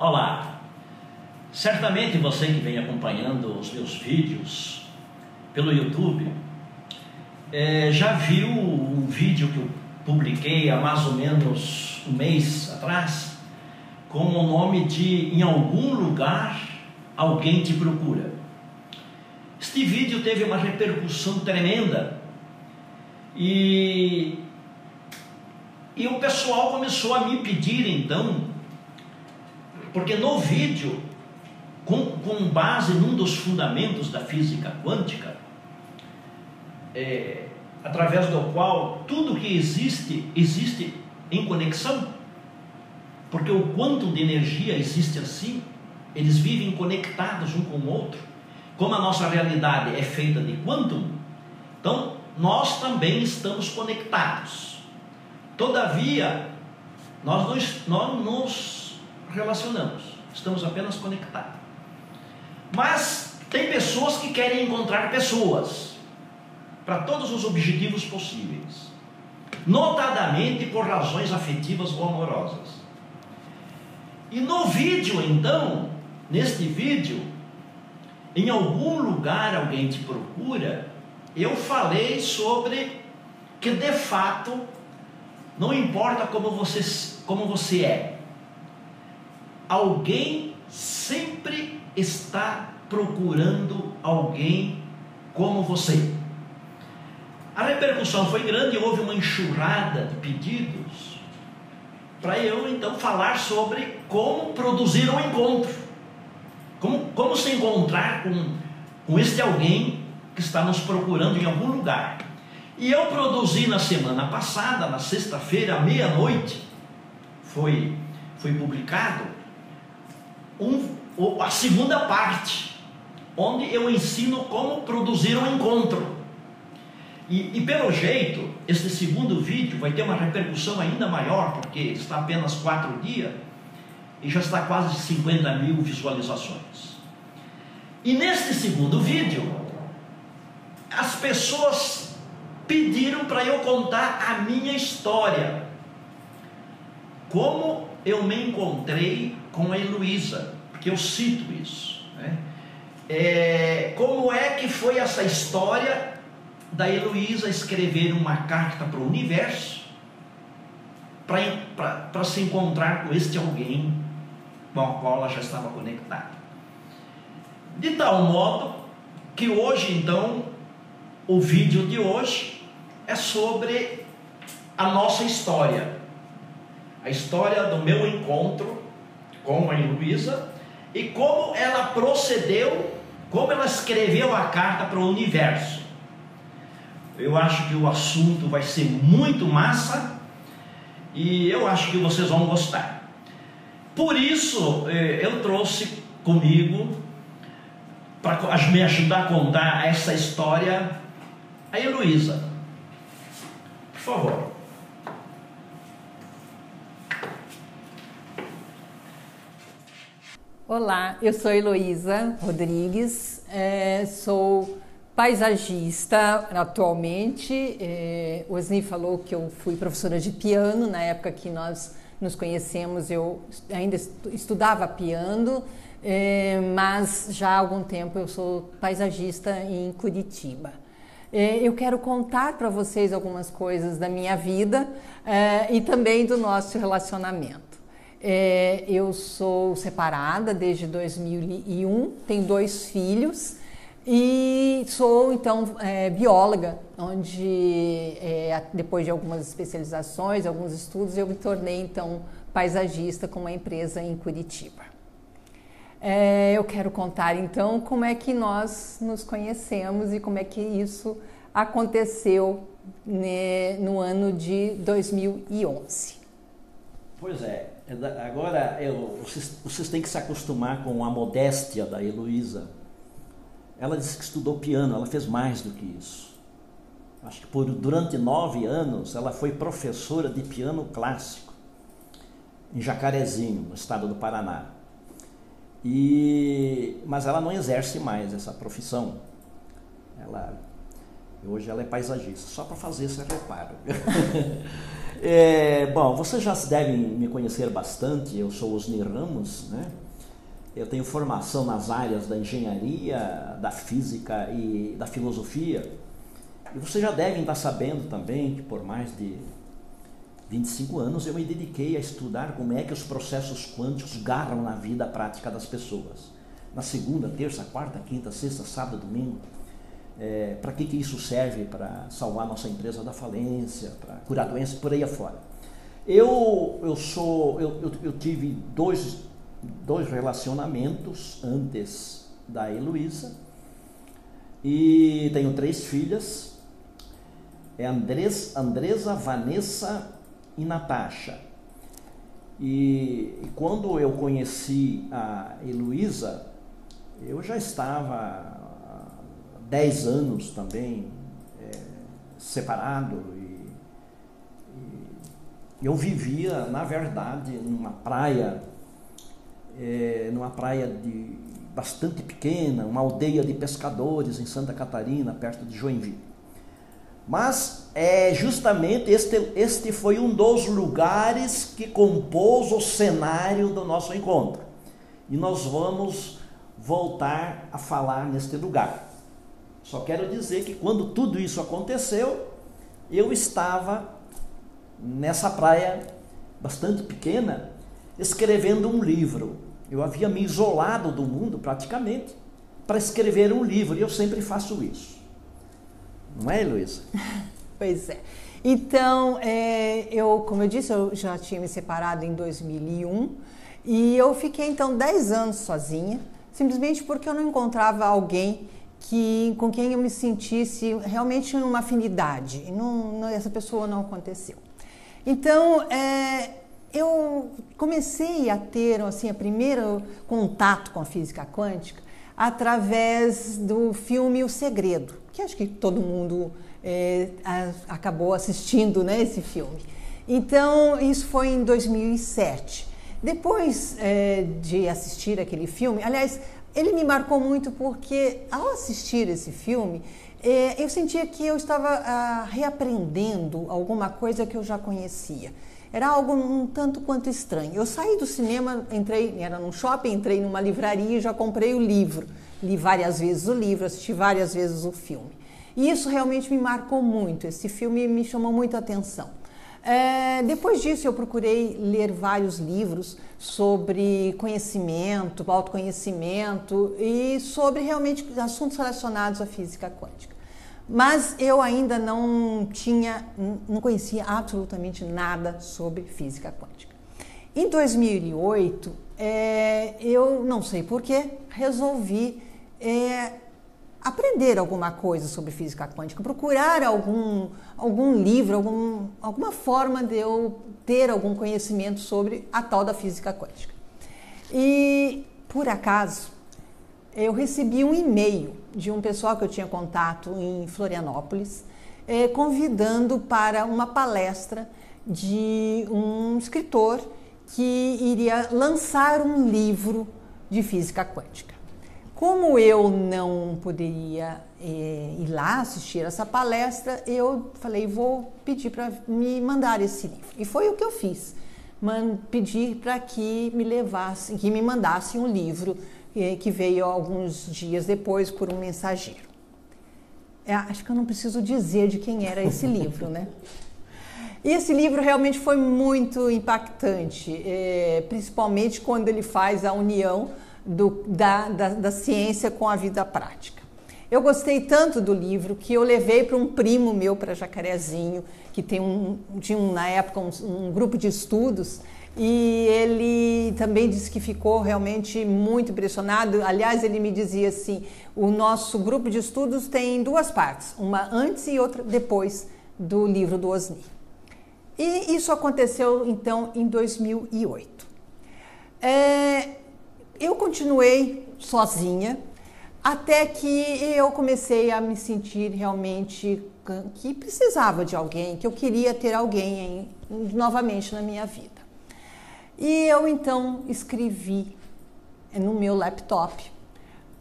Olá! Certamente você que vem acompanhando os meus vídeos pelo YouTube é, já viu um vídeo que eu publiquei há mais ou menos um mês atrás com o nome de Em algum lugar alguém te procura. Este vídeo teve uma repercussão tremenda e, e o pessoal começou a me pedir então, porque no vídeo, com, com base num dos fundamentos da física quântica, é, através do qual tudo que existe, existe em conexão, porque o quanto de energia existe assim, eles vivem conectados um com o outro. Como a nossa realidade é feita de quantum, então nós também estamos conectados. Todavia, nós nós nos relacionamos, estamos apenas conectados. Mas tem pessoas que querem encontrar pessoas para todos os objetivos possíveis, notadamente por razões afetivas ou amorosas. E no vídeo, então, neste vídeo, em algum lugar alguém te procura, eu falei sobre que de fato não importa como você, como você é, alguém sempre está procurando alguém como você. A repercussão foi grande, houve uma enxurrada de pedidos para eu então falar sobre como produzir um encontro, como, como se encontrar com, com este alguém que está nos procurando em algum lugar. E eu produzi na semana passada, na sexta-feira, à meia-noite, foi, foi publicado um, a segunda parte, onde eu ensino como produzir um encontro. E, e, pelo jeito, este segundo vídeo vai ter uma repercussão ainda maior, porque está apenas quatro dias e já está quase 50 mil visualizações. E neste segundo vídeo, as pessoas pediram para eu contar a minha história. Como eu me encontrei com a Heloísa, porque eu cito isso. Né? É, como é que foi essa história da Heloísa escrever uma carta para o universo para se encontrar com este alguém com o qual ela já estava conectada. De tal modo que hoje, então, o vídeo de hoje é sobre a nossa história. A história do meu encontro com a Luísa e como ela procedeu, como ela escreveu a carta para o universo. Eu acho que o assunto vai ser muito massa e eu acho que vocês vão gostar. Por isso, eh, eu trouxe comigo, para me ajudar a contar essa história, a Heloísa. Por favor. Olá, eu sou Heloísa Rodrigues, é, sou paisagista atualmente. É, Osni falou que eu fui professora de piano na época que nós nos conhecemos, eu ainda estudava piano, é, mas já há algum tempo eu sou paisagista em Curitiba. É, eu quero contar para vocês algumas coisas da minha vida é, e também do nosso relacionamento. Eu sou separada desde 2001, tenho dois filhos e sou então é, bióloga, onde é, depois de algumas especializações, alguns estudos, eu me tornei então paisagista com uma empresa em Curitiba. É, eu quero contar então como é que nós nos conhecemos e como é que isso aconteceu né, no ano de 2011. Pois é, é agora eu, vocês, vocês têm que se acostumar com a modéstia da Heloísa ela disse que estudou piano, ela fez mais do que isso. Acho que por, durante nove anos ela foi professora de piano clássico em Jacarezinho, no estado do Paraná. E, mas ela não exerce mais essa profissão. Ela, hoje ela é paisagista, só para fazer esse reparo. É, bom, vocês já devem me conhecer bastante. Eu sou Osni Ramos, né? Eu tenho formação nas áreas da engenharia, da física e da filosofia. E vocês já devem estar sabendo também que por mais de 25 anos eu me dediquei a estudar como é que os processos quânticos garram na vida prática das pessoas. Na segunda, terça, quarta, quinta, sexta, sábado, domingo. É, para que, que isso serve? Para salvar nossa empresa da falência, para curar doenças, por aí afora. Eu, eu sou, eu, eu, eu tive dois, dois relacionamentos antes da Heloísa e tenho três filhas, é Andres, Andresa, Vanessa e Natasha. E, e quando eu conheci a Heloísa, eu já estava 10 anos também é, separado e, e, eu vivia, na verdade, numa praia, é, numa praia de bastante pequena, uma aldeia de pescadores em Santa Catarina, perto de Joinville. Mas é justamente este, este foi um dos lugares que compôs o cenário do nosso encontro. E nós vamos voltar a falar neste lugar. Só quero dizer que quando tudo isso aconteceu, eu estava nessa praia bastante pequena, escrevendo um livro. Eu havia me isolado do mundo praticamente para escrever um livro, e eu sempre faço isso. Não é, Luísa? pois é. Então, é, eu, como eu disse, eu já tinha me separado em 2001 e eu fiquei então 10 anos sozinha, simplesmente porque eu não encontrava alguém que, com quem eu me sentisse realmente uma afinidade. Não, não, essa pessoa não aconteceu. Então, é, eu comecei a ter assim, o primeiro contato com a física quântica através do filme O Segredo, que acho que todo mundo é, a, acabou assistindo né, esse filme. Então, isso foi em 2007. Depois é, de assistir aquele filme, aliás, ele me marcou muito porque ao assistir esse filme, é, eu sentia que eu estava ah, reaprendendo alguma coisa que eu já conhecia. Era algo um tanto quanto estranho. Eu saí do cinema, entrei, era num shopping, entrei numa livraria e já comprei o livro. Li várias vezes o livro, assisti várias vezes o filme. E isso realmente me marcou muito. Esse filme me chamou muito a atenção. É, depois disso, eu procurei ler vários livros sobre conhecimento, autoconhecimento e sobre realmente assuntos relacionados à física quântica mas eu ainda não tinha, não conhecia absolutamente nada sobre física quântica. Em 2008, é, eu não sei porquê, resolvi é, aprender alguma coisa sobre física quântica, procurar algum, algum livro, algum, alguma forma de eu ter algum conhecimento sobre a tal da física quântica. E, por acaso, eu recebi um e-mail de um pessoal que eu tinha contato em Florianópolis, eh, convidando para uma palestra de um escritor que iria lançar um livro de física quântica. Como eu não poderia eh, ir lá assistir essa palestra, eu falei, vou pedir para me mandar esse livro. E foi o que eu fiz. Man, pedir para que me levassem, que me mandassem um livro que veio alguns dias depois por um mensageiro. É, acho que eu não preciso dizer de quem era esse livro, né? E esse livro realmente foi muito impactante, é, principalmente quando ele faz a união do, da, da, da ciência com a vida prática. Eu gostei tanto do livro que eu levei para um primo meu para Jacarezinho, que tem um, tinha um, na época um, um grupo de estudos e ele também disse que ficou realmente muito impressionado. Aliás, ele me dizia assim: o nosso grupo de estudos tem duas partes, uma antes e outra depois do livro do Osni. E isso aconteceu então em 2008. É, eu continuei sozinha até que eu comecei a me sentir realmente que precisava de alguém, que eu queria ter alguém novamente na minha vida. E eu então escrevi no meu laptop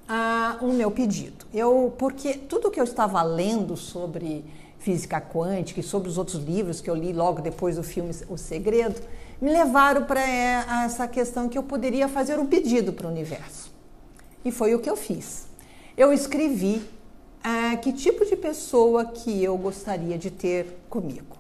uh, o meu pedido. Eu, porque tudo que eu estava lendo sobre física quântica e sobre os outros livros que eu li logo depois do filme O Segredo, me levaram para é, essa questão que eu poderia fazer um pedido para o universo. E foi o que eu fiz. Eu escrevi é, que tipo de pessoa que eu gostaria de ter comigo.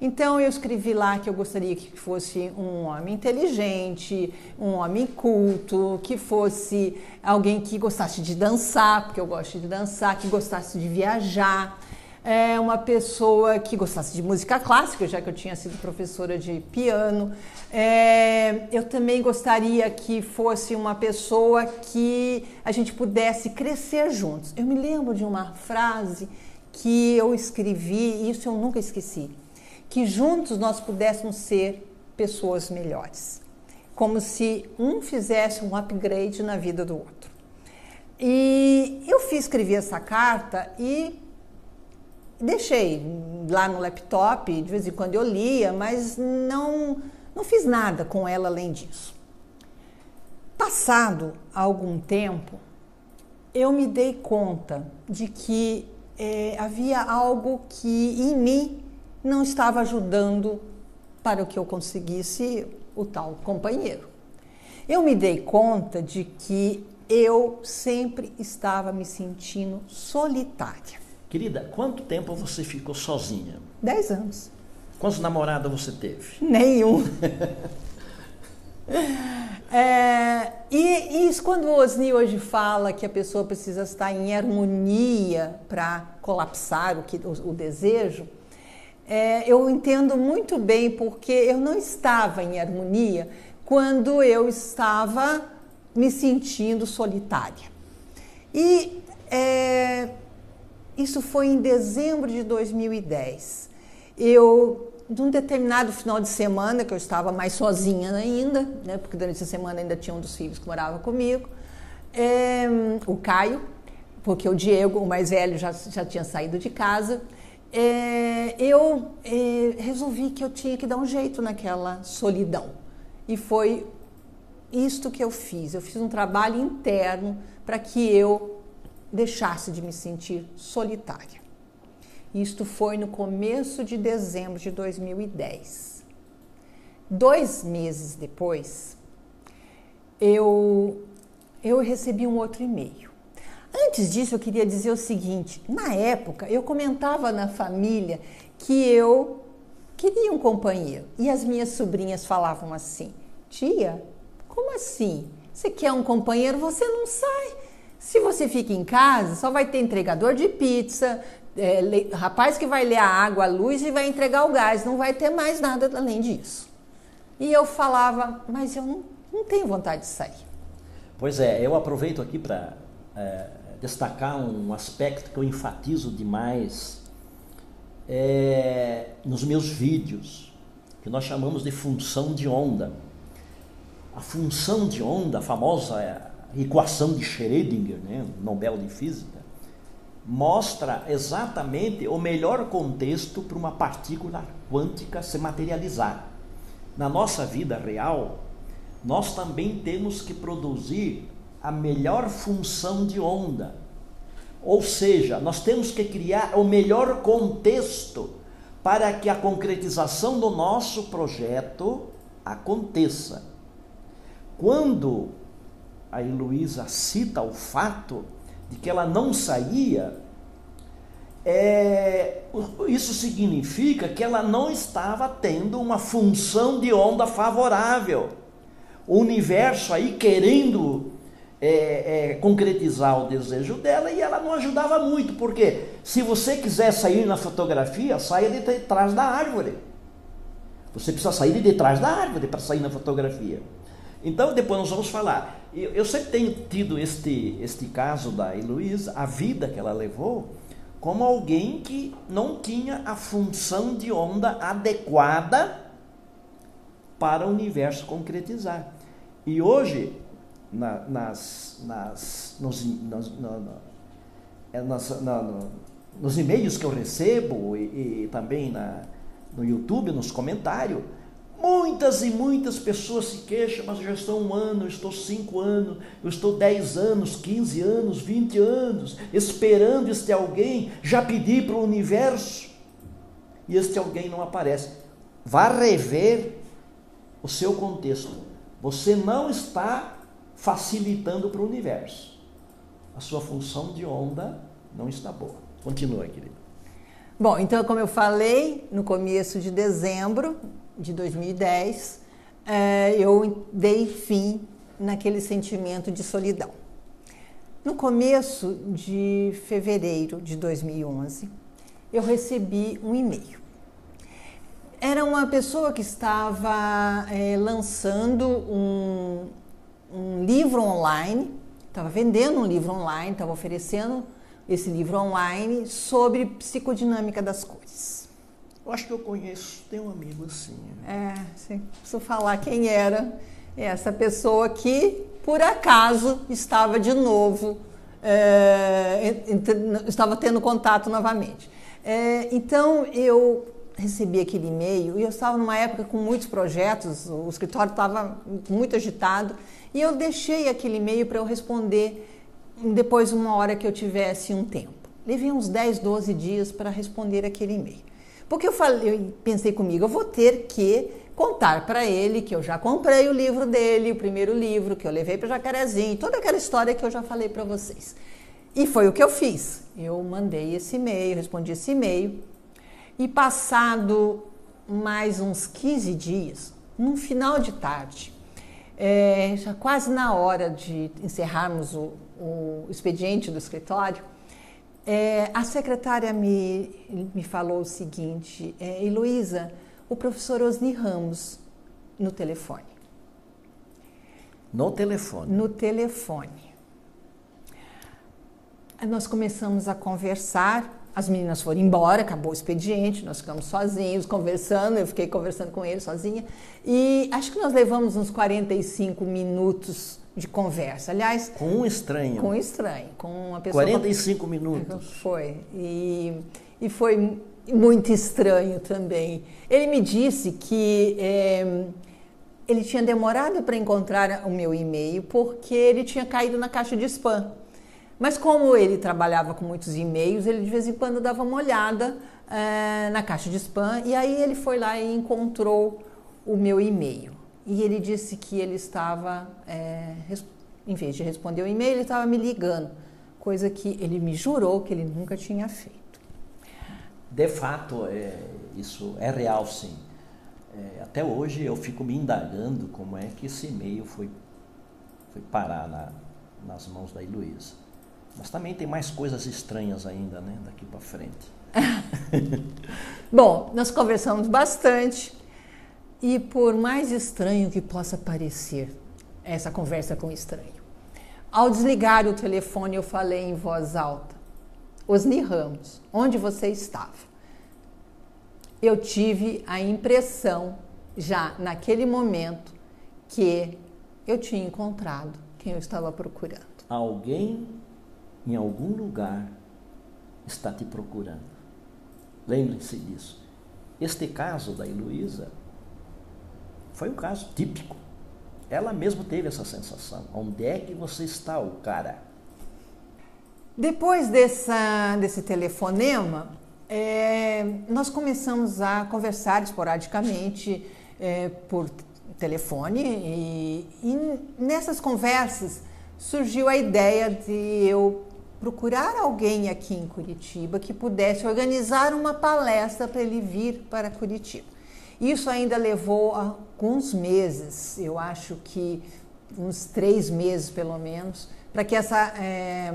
Então eu escrevi lá que eu gostaria que fosse um homem inteligente, um homem culto, que fosse alguém que gostasse de dançar, porque eu gosto de dançar, que gostasse de viajar, é uma pessoa que gostasse de música clássica, já que eu tinha sido professora de piano. É, eu também gostaria que fosse uma pessoa que a gente pudesse crescer juntos. Eu me lembro de uma frase que eu escrevi, e isso eu nunca esqueci que juntos nós pudéssemos ser pessoas melhores, como se um fizesse um upgrade na vida do outro. E eu fiz escrever essa carta e deixei lá no laptop, de vez em quando eu lia, mas não, não fiz nada com ela além disso. Passado algum tempo, eu me dei conta de que é, havia algo que em mim não estava ajudando para que eu conseguisse o tal companheiro. Eu me dei conta de que eu sempre estava me sentindo solitária. Querida, quanto tempo você ficou sozinha? Dez anos. Quantos namorados você teve? Nenhum. é, e isso quando o Osni hoje fala que a pessoa precisa estar em harmonia para colapsar o, que, o, o desejo, é, eu entendo muito bem porque eu não estava em harmonia quando eu estava me sentindo solitária. E é, isso foi em dezembro de 2010. Eu, num determinado final de semana, que eu estava mais sozinha ainda, né, porque durante a semana ainda tinha um dos filhos que morava comigo, é, o Caio, porque o Diego, o mais velho, já, já tinha saído de casa é, eu é, resolvi que eu tinha que dar um jeito naquela solidão. E foi isto que eu fiz. Eu fiz um trabalho interno para que eu deixasse de me sentir solitária. Isto foi no começo de dezembro de 2010. Dois meses depois, eu, eu recebi um outro e-mail Antes disso, eu queria dizer o seguinte: na época, eu comentava na família que eu queria um companheiro. E as minhas sobrinhas falavam assim: Tia, como assim? Você quer um companheiro? Você não sai. Se você fica em casa, só vai ter entregador de pizza, é, rapaz que vai ler a água, a luz e vai entregar o gás. Não vai ter mais nada além disso. E eu falava: Mas eu não, não tenho vontade de sair. Pois é, eu aproveito aqui para. É destacar um aspecto que eu enfatizo demais é, nos meus vídeos, que nós chamamos de função de onda. A função de onda, a famosa equação de Schrödinger, né, Nobel de Física, mostra exatamente o melhor contexto para uma partícula quântica se materializar. Na nossa vida real, nós também temos que produzir a melhor função de onda. Ou seja, nós temos que criar o melhor contexto para que a concretização do nosso projeto aconteça. Quando a Heloísa cita o fato de que ela não saía, é, isso significa que ela não estava tendo uma função de onda favorável. O universo aí querendo é, é, concretizar o desejo dela e ela não ajudava muito, porque se você quiser sair na fotografia, saia de trás da árvore. Você precisa sair de trás da árvore para sair na fotografia. Então, depois nós vamos falar. Eu, eu sempre tenho tido este, este caso da Heloísa, a vida que ela levou, como alguém que não tinha a função de onda adequada para o universo concretizar. E hoje na, nas, nas, nos, nos, é, nas, na, no, nos e-mails que eu recebo e, e também na, no YouTube, nos comentários, Muitas e muitas pessoas se queixam, mas eu já estou um ano, eu estou cinco anos, eu estou dez anos, quinze anos, vinte anos, esperando este alguém, já pedi para o universo, e este alguém não aparece. Vá rever o seu contexto. Você não está facilitando para o universo. A sua função de onda não está boa. Continua, querido. Bom, então, como eu falei, no começo de dezembro, de 2010, é, eu dei fim naquele sentimento de solidão. No começo de fevereiro de 2011, eu recebi um e-mail. Era uma pessoa que estava é, lançando um, um livro online, estava vendendo um livro online, estava oferecendo esse livro online sobre psicodinâmica das cores. Eu acho que eu conheço, tem um amigo assim. É, sim. Preciso falar quem era essa pessoa que, por acaso, estava de novo, é, estava tendo contato novamente. É, então, eu recebi aquele e-mail e eu estava numa época com muitos projetos, o escritório estava muito agitado, e eu deixei aquele e-mail para eu responder depois, uma hora que eu tivesse um tempo. Levei uns 10, 12 dias para responder aquele e-mail. Porque eu, falei, pensei comigo, eu vou ter que contar para ele que eu já comprei o livro dele, o primeiro livro, que eu levei para Jacarezinho, toda aquela história que eu já falei para vocês. E foi o que eu fiz. Eu mandei esse e-mail, respondi esse e-mail, e passado mais uns 15 dias, no final de tarde, é, já quase na hora de encerrarmos o, o expediente do escritório, é, a secretária me, me falou o seguinte, é, Heloísa, o professor Osni Ramos no telefone. No telefone? No telefone. Nós começamos a conversar, as meninas foram embora, acabou o expediente, nós ficamos sozinhos conversando, eu fiquei conversando com ele sozinha, e acho que nós levamos uns 45 minutos de conversa. Aliás. Com um estranho. Com um estranho. Com uma pessoa. 45 minutos. Foi. E, e foi muito estranho também. Ele me disse que é, ele tinha demorado para encontrar o meu e-mail porque ele tinha caído na caixa de spam. Mas como ele trabalhava com muitos e-mails, ele de vez em quando dava uma olhada é, na caixa de spam e aí ele foi lá e encontrou o meu e-mail e ele disse que ele estava, é, em vez de responder o e-mail, ele estava me ligando, coisa que ele me jurou que ele nunca tinha feito. De fato, é, isso é real, sim. É, até hoje eu fico me indagando como é que esse e-mail foi, foi parar na, nas mãos da Heloísa. Mas também tem mais coisas estranhas ainda, né, daqui para frente. Bom, nós conversamos bastante. E por mais estranho que possa parecer essa conversa com estranho, ao desligar o telefone eu falei em voz alta: Osni Ramos, onde você estava? Eu tive a impressão, já naquele momento, que eu tinha encontrado quem eu estava procurando. Alguém em algum lugar está te procurando. Lembre-se disso. Este caso da Heloísa foi um caso típico. Ela mesma teve essa sensação. Onde é que você está, o cara? Depois dessa, desse telefonema, é, nós começamos a conversar esporadicamente é, por telefone e, e nessas conversas surgiu a ideia de eu procurar alguém aqui em Curitiba que pudesse organizar uma palestra para ele vir para Curitiba. Isso ainda levou alguns meses, eu acho que uns três meses pelo menos, para que essa é,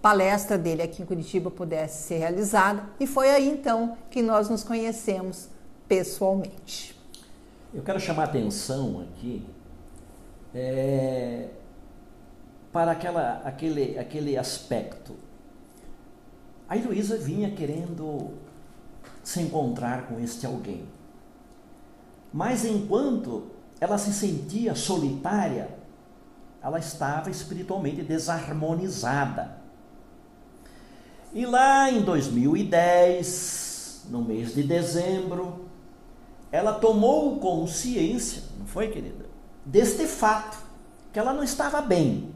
palestra dele aqui em Curitiba pudesse ser realizada. E foi aí então que nós nos conhecemos pessoalmente. Eu quero chamar atenção aqui é, para aquela, aquele, aquele aspecto. A Heloísa vinha querendo se encontrar com este alguém. Mas enquanto ela se sentia solitária, ela estava espiritualmente desarmonizada. E lá em 2010, no mês de dezembro, ela tomou consciência, não foi, querida? Deste fato, que ela não estava bem.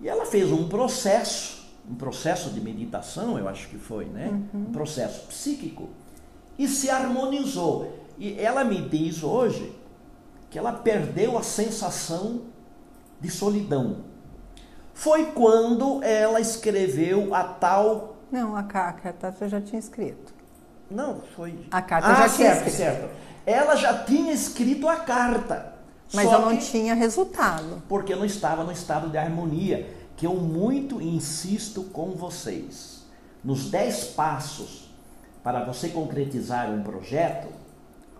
E ela fez um processo, um processo de meditação, eu acho que foi, né? Uhum. Um processo psíquico, e se harmonizou. E ela me diz hoje que ela perdeu a sensação de solidão. Foi quando ela escreveu a tal. Não, a carta você já tinha escrito. Não, foi. A carta ah, já certo, tinha escrito. certo. Ela já tinha escrito a carta. Mas eu não tinha resultado. Porque não estava no estado de harmonia, que eu muito insisto com vocês. Nos dez passos para você concretizar um projeto,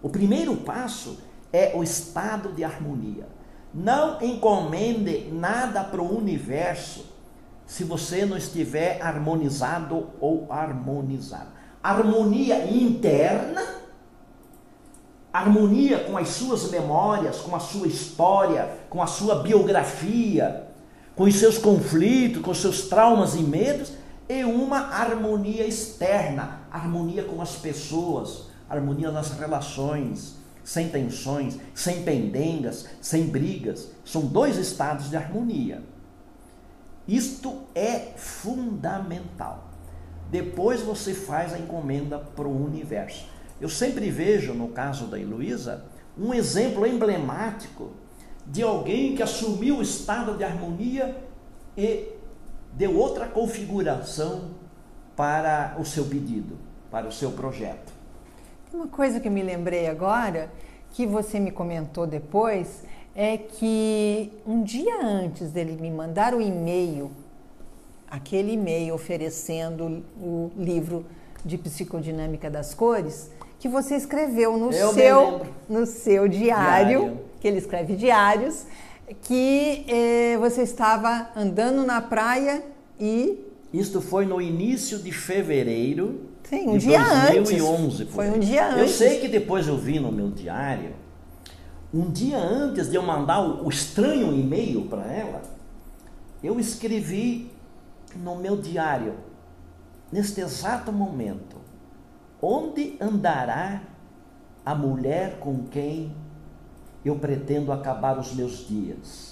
o primeiro passo é o estado de harmonia. Não encomende nada para o universo se você não estiver harmonizado ou harmonizado. Harmonia interna, harmonia com as suas memórias, com a sua história, com a sua biografia, com os seus conflitos, com os seus traumas e medos, e uma harmonia externa, harmonia com as pessoas, harmonia nas relações, sem tensões, sem pendengas, sem brigas. São dois estados de harmonia. Isto é fundamental. Depois você faz a encomenda para o universo. Eu sempre vejo, no caso da Heloísa, um exemplo emblemático de alguém que assumiu o estado de harmonia e deu outra configuração para o seu pedido, para o seu projeto. Uma coisa que eu me lembrei agora, que você me comentou depois, é que um dia antes dele me mandar o e-mail, aquele e-mail oferecendo o livro de psicodinâmica das cores, que você escreveu no seu no seu diário, diário, que ele escreve diários, que eh, você estava andando na praia e isto foi no início de fevereiro Sim, um dia 2011, antes. Foi um dia antes. Eu sei que depois eu vi no meu diário, um dia antes de eu mandar o, o estranho e-mail para ela, eu escrevi no meu diário, neste exato momento, onde andará a mulher com quem eu pretendo acabar os meus dias?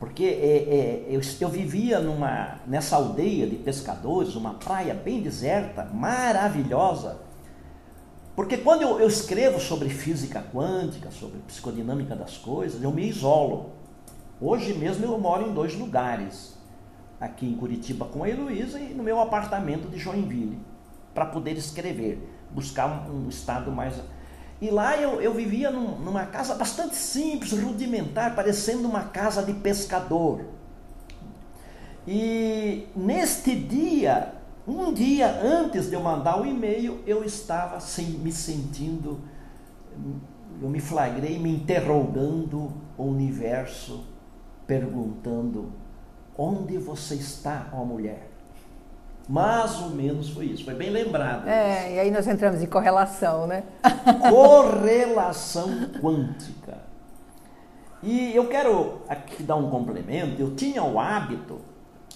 Porque é, é, eu, eu, vivia numa, nessa aldeia de pescadores, uma praia bem deserta, maravilhosa. Porque quando eu, eu escrevo sobre física quântica, sobre psicodinâmica das coisas, eu me isolo. Hoje mesmo eu moro em dois lugares. Aqui em Curitiba com a Heloísa e no meu apartamento de Joinville. Para poder escrever, buscar um, um estado mais e lá eu, eu vivia num, numa casa bastante simples, rudimentar, parecendo uma casa de pescador. E neste dia, um dia antes de eu mandar o e-mail, eu estava assim, me sentindo, eu me flagrei me interrogando o universo, perguntando: onde você está, ó mulher? Mais ou menos foi isso, foi bem lembrado. É, isso. e aí nós entramos em correlação, né? correlação quântica. E eu quero aqui dar um complemento. Eu tinha o hábito,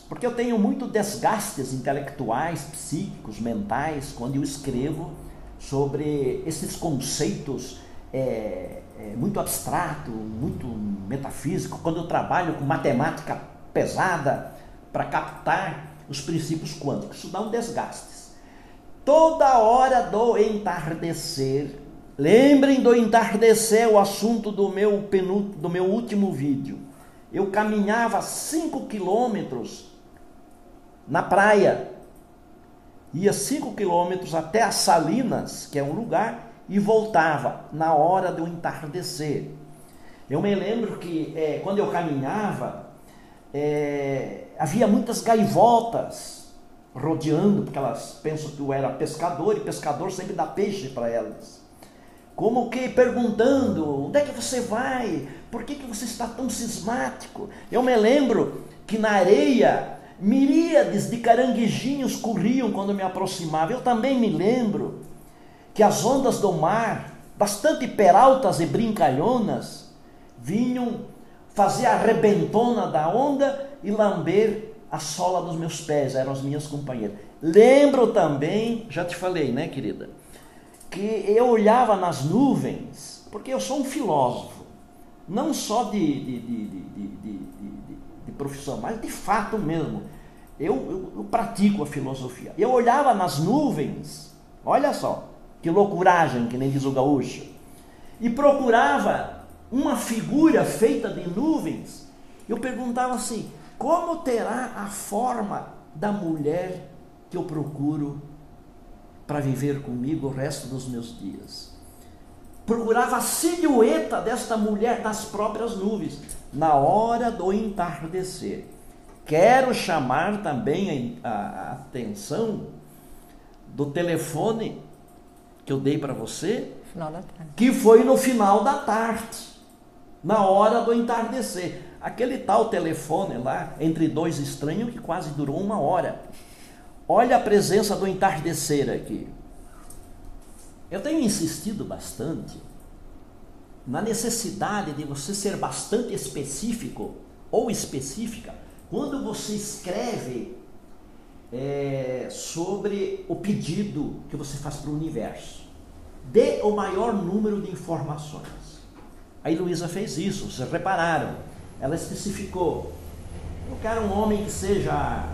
porque eu tenho muito desgastes intelectuais, psíquicos, mentais, quando eu escrevo sobre esses conceitos é, é, muito abstrato, muito metafísico, quando eu trabalho com matemática pesada para captar os princípios quânticos. Isso dá um desgaste. Toda hora do entardecer, lembrem do entardecer, o assunto do meu, penúltimo, do meu último vídeo. Eu caminhava 5 quilômetros na praia, ia 5 quilômetros até as Salinas, que é um lugar, e voltava na hora do entardecer. Eu me lembro que é, quando eu caminhava, é, havia muitas gaivotas rodeando, porque elas pensam que eu era pescador e pescador sempre dá peixe para elas. Como que perguntando: onde é que você vai? Por que, que você está tão cismático? Eu me lembro que na areia miríades de caranguejinhos corriam quando me aproximava. Eu também me lembro que as ondas do mar, bastante peraltas e brincalhonas, vinham fazer a rebentona da onda e lamber a sola dos meus pés, eram as minhas companheiras. Lembro também, já te falei, né, querida, que eu olhava nas nuvens, porque eu sou um filósofo, não só de, de, de, de, de profissão, mas de fato mesmo. Eu, eu, eu, pratico a filosofia. Eu olhava nas nuvens, olha só, que loucuragem, que nem diz o gaúcho, e procurava uma figura feita de nuvens. Eu perguntava assim: como terá a forma da mulher que eu procuro para viver comigo o resto dos meus dias. Procurava a silhueta desta mulher nas próprias nuvens, na hora do entardecer. Quero chamar também a, a atenção do telefone que eu dei para você, que foi no final da tarde, na hora do entardecer. Aquele tal telefone lá, entre dois estranhos, que quase durou uma hora. Olha a presença do entardecer aqui. Eu tenho insistido bastante na necessidade de você ser bastante específico ou específica quando você escreve é, sobre o pedido que você faz para o universo. Dê o maior número de informações. A Luísa fez isso, vocês repararam. Ela especificou. Eu quero um homem que seja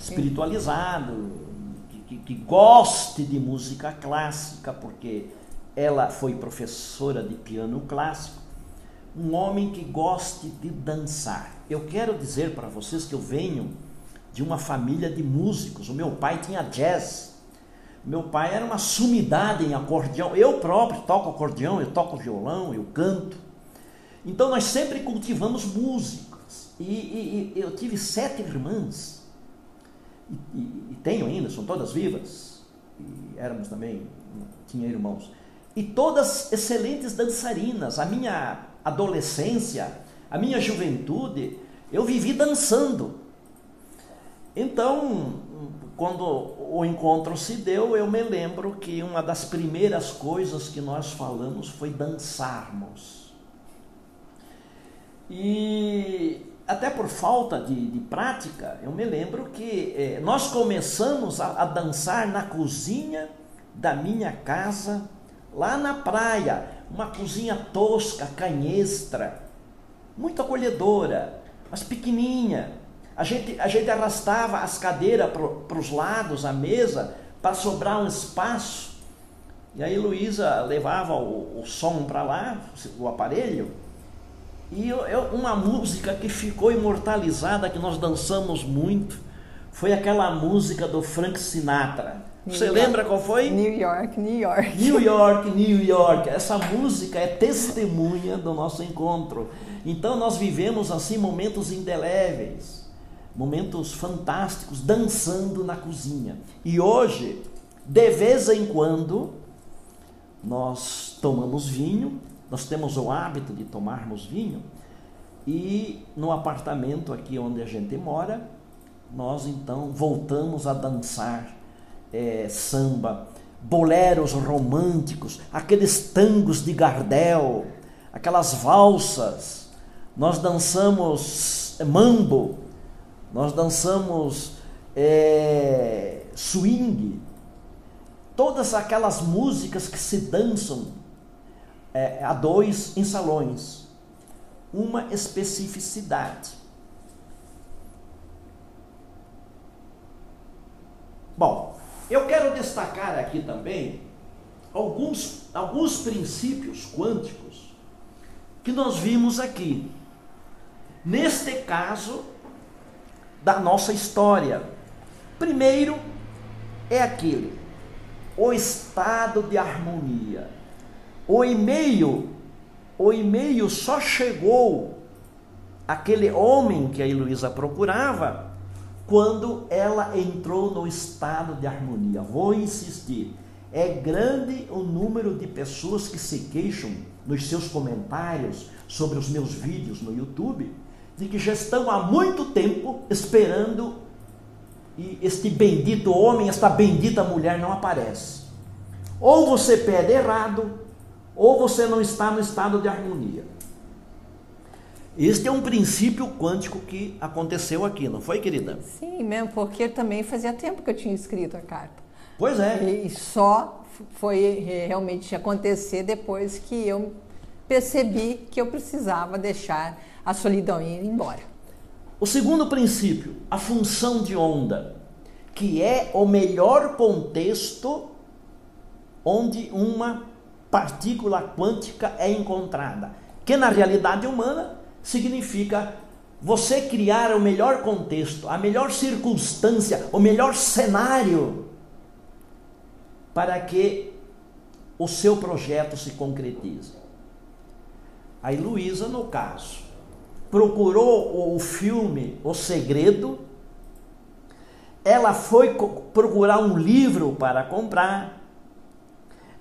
espiritualizado, que, que, que goste de música clássica, porque ela foi professora de piano clássico. Um homem que goste de dançar. Eu quero dizer para vocês que eu venho de uma família de músicos. O meu pai tinha jazz. Meu pai era uma sumidade em acordeão. Eu próprio toco acordeão, eu toco violão, eu canto. Então nós sempre cultivamos músicas. E, e, e eu tive sete irmãs e, e, tenho ainda, são todas vivas, e éramos também, tinha irmãos, e todas excelentes dançarinas. A minha adolescência, a minha juventude, eu vivi dançando. Então, quando o encontro se deu, eu me lembro que uma das primeiras coisas que nós falamos foi dançarmos. E até por falta de, de prática, eu me lembro que eh, nós começamos a, a dançar na cozinha da minha casa, lá na praia, uma cozinha tosca, canhestra, muito acolhedora, mas pequenininha. A gente, a gente arrastava as cadeiras para os lados, a mesa, para sobrar um espaço. E aí Luísa levava o, o som para lá, o aparelho, e eu, eu, uma música que ficou imortalizada, que nós dançamos muito, foi aquela música do Frank Sinatra. New Você York, lembra qual foi? New York, New York. New York, New York. Essa música é testemunha do nosso encontro. Então nós vivemos assim momentos indeléveis, momentos fantásticos, dançando na cozinha. E hoje, de vez em quando, nós tomamos vinho nós temos o hábito de tomarmos vinho e no apartamento aqui onde a gente mora, nós então voltamos a dançar é, samba, boleros românticos, aqueles tangos de Gardel, aquelas valsas. Nós dançamos mambo, nós dançamos é, swing, todas aquelas músicas que se dançam é, a dois em salões. Uma especificidade. Bom, eu quero destacar aqui também alguns, alguns princípios quânticos que nós vimos aqui. Neste caso, da nossa história. Primeiro é aquele, o estado de harmonia. O e-mail, o e-mail só chegou aquele homem que a Heloísa procurava quando ela entrou no estado de harmonia. Vou insistir. É grande o número de pessoas que se queixam nos seus comentários sobre os meus vídeos no YouTube de que já estão há muito tempo esperando e este bendito homem, esta bendita mulher não aparece. Ou você pede errado, ou você não está no estado de harmonia. Este é um princípio quântico que aconteceu aqui, não foi, querida? Sim, mesmo, porque também fazia tempo que eu tinha escrito a carta. Pois é. E só foi realmente acontecer depois que eu percebi que eu precisava deixar a solidão ir embora. O segundo princípio, a função de onda, que é o melhor contexto onde uma partícula quântica é encontrada, que na realidade humana significa você criar o melhor contexto, a melhor circunstância, o melhor cenário para que o seu projeto se concretize. A Luísa, no caso, procurou o filme O Segredo, ela foi procurar um livro para comprar,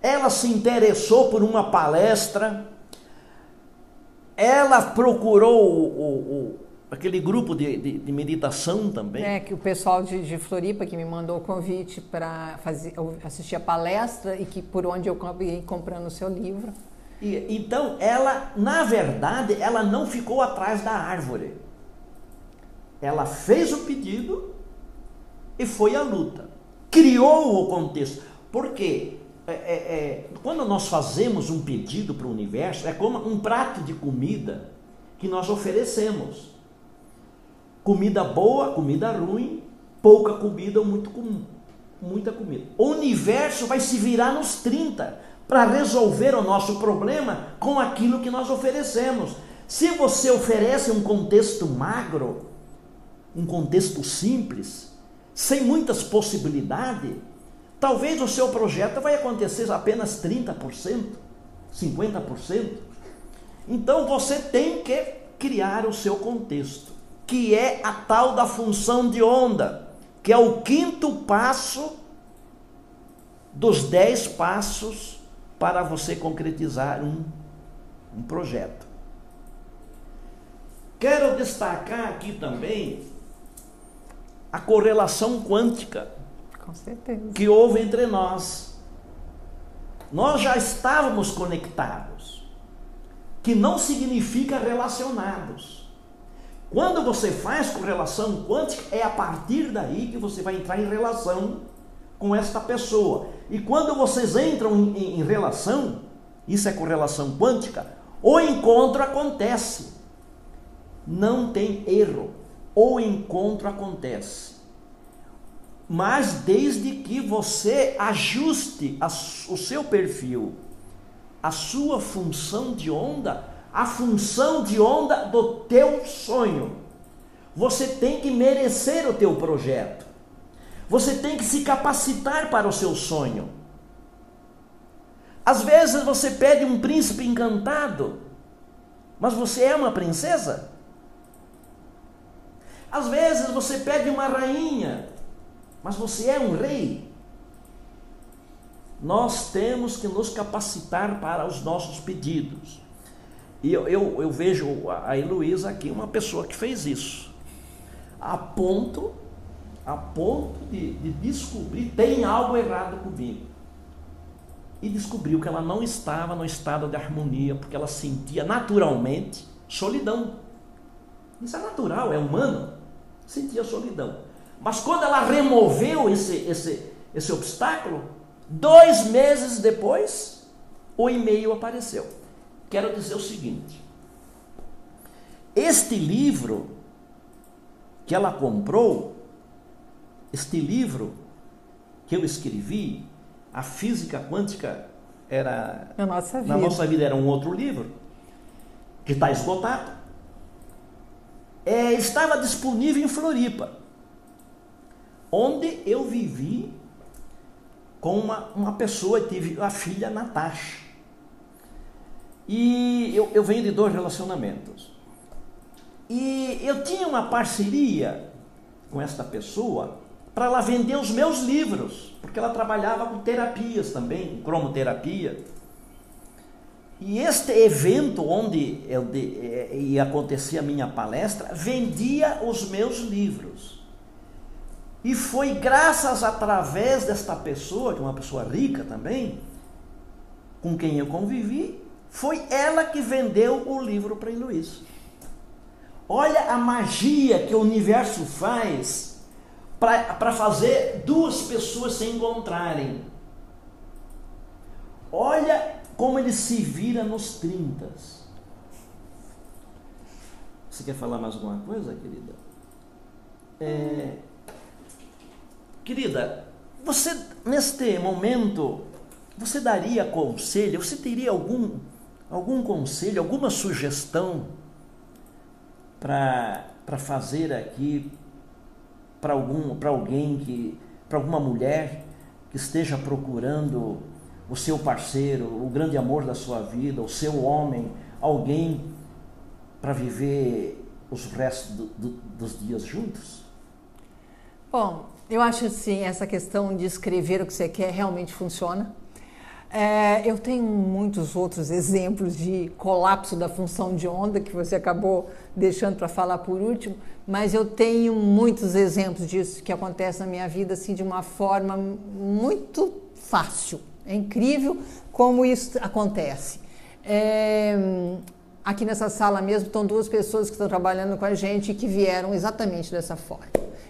ela se interessou por uma palestra, ela procurou o, o, aquele grupo de, de, de, meditação também. É, que o pessoal de, de Floripa que me mandou o convite para assistir a palestra e que por onde eu acabei comprando o seu livro. E, então, ela, na verdade, ela não ficou atrás da árvore. Ela fez o pedido e foi à luta. Criou o contexto. Por quê? É, é, é, quando nós fazemos um pedido para o universo, é como um prato de comida que nós oferecemos. Comida boa, comida ruim, pouca comida ou muito muita comida. O universo vai se virar nos 30 para resolver o nosso problema com aquilo que nós oferecemos. Se você oferece um contexto magro, um contexto simples, sem muitas possibilidades, talvez o seu projeto vai acontecer apenas 30%, 50%. Então você tem que criar o seu contexto, que é a tal da função de onda, que é o quinto passo dos dez passos para você concretizar um, um projeto. Quero destacar aqui também a correlação quântica que houve entre nós. Nós já estávamos conectados, que não significa relacionados. Quando você faz correlação quântica, é a partir daí que você vai entrar em relação com esta pessoa. E quando vocês entram em, em, em relação, isso é correlação quântica, o encontro acontece. Não tem erro. O encontro acontece. Mas desde que você ajuste a, o seu perfil, a sua função de onda, a função de onda do teu sonho. Você tem que merecer o teu projeto. Você tem que se capacitar para o seu sonho. Às vezes você pede um príncipe encantado, mas você é uma princesa. Às vezes você pede uma rainha, mas você é um rei. Nós temos que nos capacitar para os nossos pedidos. E eu, eu, eu vejo a Heloísa aqui, uma pessoa que fez isso, a ponto a ponto de, de descobrir tem algo errado comigo. E descobriu que ela não estava no estado de harmonia, porque ela sentia naturalmente solidão. Isso é natural, é humano. Sentia solidão. Mas quando ela removeu esse, esse, esse obstáculo, dois meses depois, o e-mail apareceu. Quero dizer o seguinte: este livro que ela comprou este livro que eu escrevi, a física quântica era na nossa vida, na nossa vida era um outro livro que está esgotado. É, estava disponível em Floripa, onde eu vivi com uma, uma pessoa, tive a filha Natasha. E eu, eu venho de dois relacionamentos. E eu tinha uma parceria com esta pessoa para ela vender os meus livros, porque ela trabalhava com terapias também, cromoterapia. E este evento onde eu de, eh, ia acontecer a minha palestra, vendia os meus livros. E foi graças através desta pessoa, que é uma pessoa rica também, com quem eu convivi, foi ela que vendeu o livro para Luiz. Olha a magia que o universo faz para fazer duas pessoas se encontrarem. Olha como ele se vira nos 30. Você quer falar mais alguma coisa, querida? É, querida, você neste momento, você daria conselho? Você teria algum algum conselho, alguma sugestão para fazer aqui para algum para alguém que para alguma mulher que esteja procurando o seu parceiro, o grande amor da sua vida, o seu homem, alguém para viver os restos do, do, dos dias juntos? Bom, eu acho assim, essa questão de escrever o que você quer realmente funciona. É, eu tenho muitos outros exemplos de colapso da função de onda que você acabou deixando para falar por último, mas eu tenho muitos exemplos disso que acontece na minha vida assim de uma forma muito fácil. É incrível como isso acontece. É, aqui nessa sala mesmo estão duas pessoas que estão trabalhando com a gente que vieram exatamente dessa forma.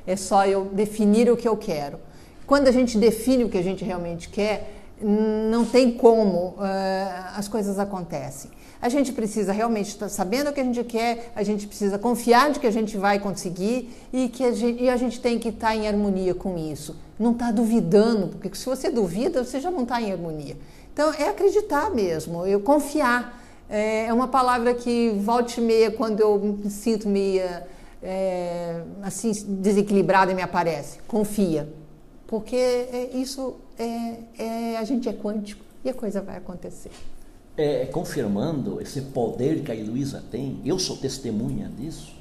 É só eu definir o que eu quero. Quando a gente define o que a gente realmente quer, não tem como, uh, as coisas acontecem. A gente precisa realmente estar sabendo o que a gente quer, a gente precisa confiar de que a gente vai conseguir e que a gente, e a gente tem que estar em harmonia com isso. Não estar duvidando, porque se você duvida, você já não está em harmonia. Então, é acreditar mesmo, eu confiar. É, é uma palavra que volta e meia, quando eu me sinto meia é, assim desequilibrada, me aparece. Confia. Porque é, isso é, é, a gente é quântico e a coisa vai acontecer. É, confirmando esse poder que a Heloísa tem, eu sou testemunha disso,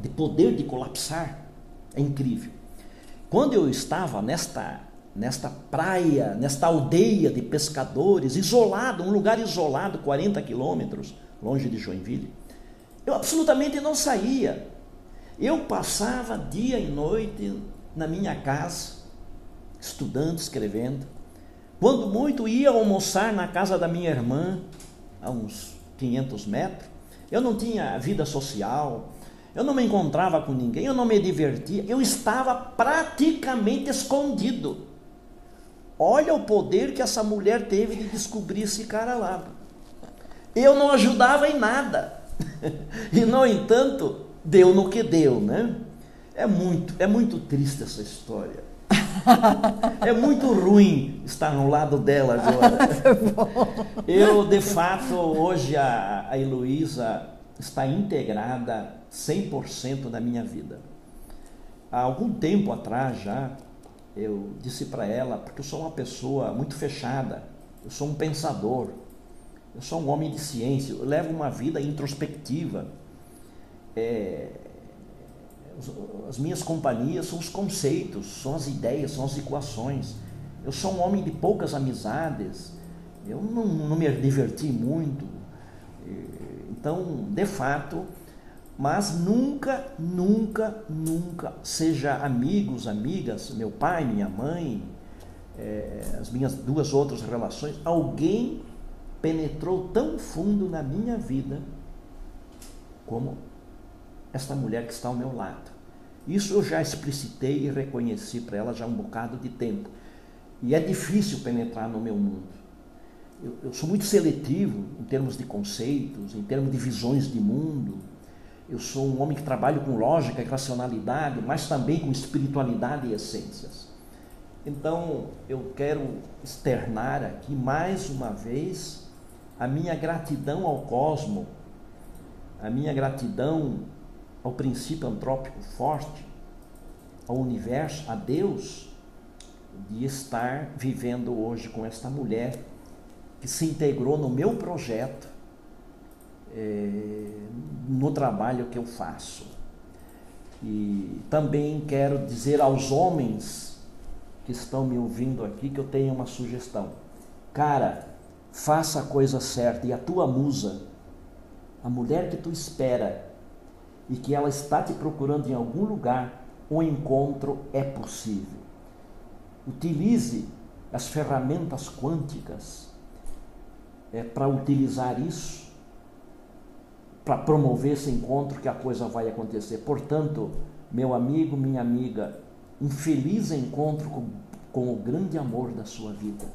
de poder de colapsar, é incrível. Quando eu estava nesta, nesta praia, nesta aldeia de pescadores, isolado, um lugar isolado, 40 quilômetros longe de Joinville, eu absolutamente não saía. Eu passava dia e noite na minha casa, estudando, escrevendo. Quando muito ia almoçar na casa da minha irmã, a uns 500 metros. Eu não tinha vida social, eu não me encontrava com ninguém, eu não me divertia, eu estava praticamente escondido. Olha o poder que essa mulher teve de descobrir esse cara lá. Eu não ajudava em nada. E no entanto, deu no que deu, né? É muito, é muito triste essa história. É muito ruim estar no lado dela agora. Eu, de fato, hoje a, a Heloísa está integrada 100% na minha vida. Há algum tempo atrás já, eu disse para ela, porque eu sou uma pessoa muito fechada, eu sou um pensador, eu sou um homem de ciência, eu levo uma vida introspectiva. É, as minhas companhias são os conceitos, são as ideias, são as equações. Eu sou um homem de poucas amizades, eu não, não me diverti muito. Então, de fato, mas nunca, nunca, nunca, seja amigos, amigas, meu pai, minha mãe, é, as minhas duas outras relações, alguém penetrou tão fundo na minha vida como esta mulher que está ao meu lado. Isso eu já explicitei e reconheci para ela já há um bocado de tempo. E é difícil penetrar no meu mundo. Eu, eu, sou muito seletivo em termos de conceitos, em termos de visões de mundo. Eu sou um homem que trabalho com lógica e racionalidade, mas também com espiritualidade e essências. Então, eu quero externar aqui mais uma vez a minha gratidão ao cosmo, a minha gratidão ao princípio antrópico forte, ao universo, a Deus, de estar vivendo hoje com esta mulher que se integrou no meu projeto, é, no trabalho que eu faço. E também quero dizer aos homens que estão me ouvindo aqui que eu tenho uma sugestão. Cara, faça a coisa certa e a tua musa, a mulher que tu espera, e que ela está te procurando em algum lugar, o encontro é possível. Utilize as ferramentas quânticas é, para utilizar isso, para promover esse encontro que a coisa vai acontecer. Portanto, meu amigo, minha amiga, um feliz encontro com, com o grande amor da sua vida.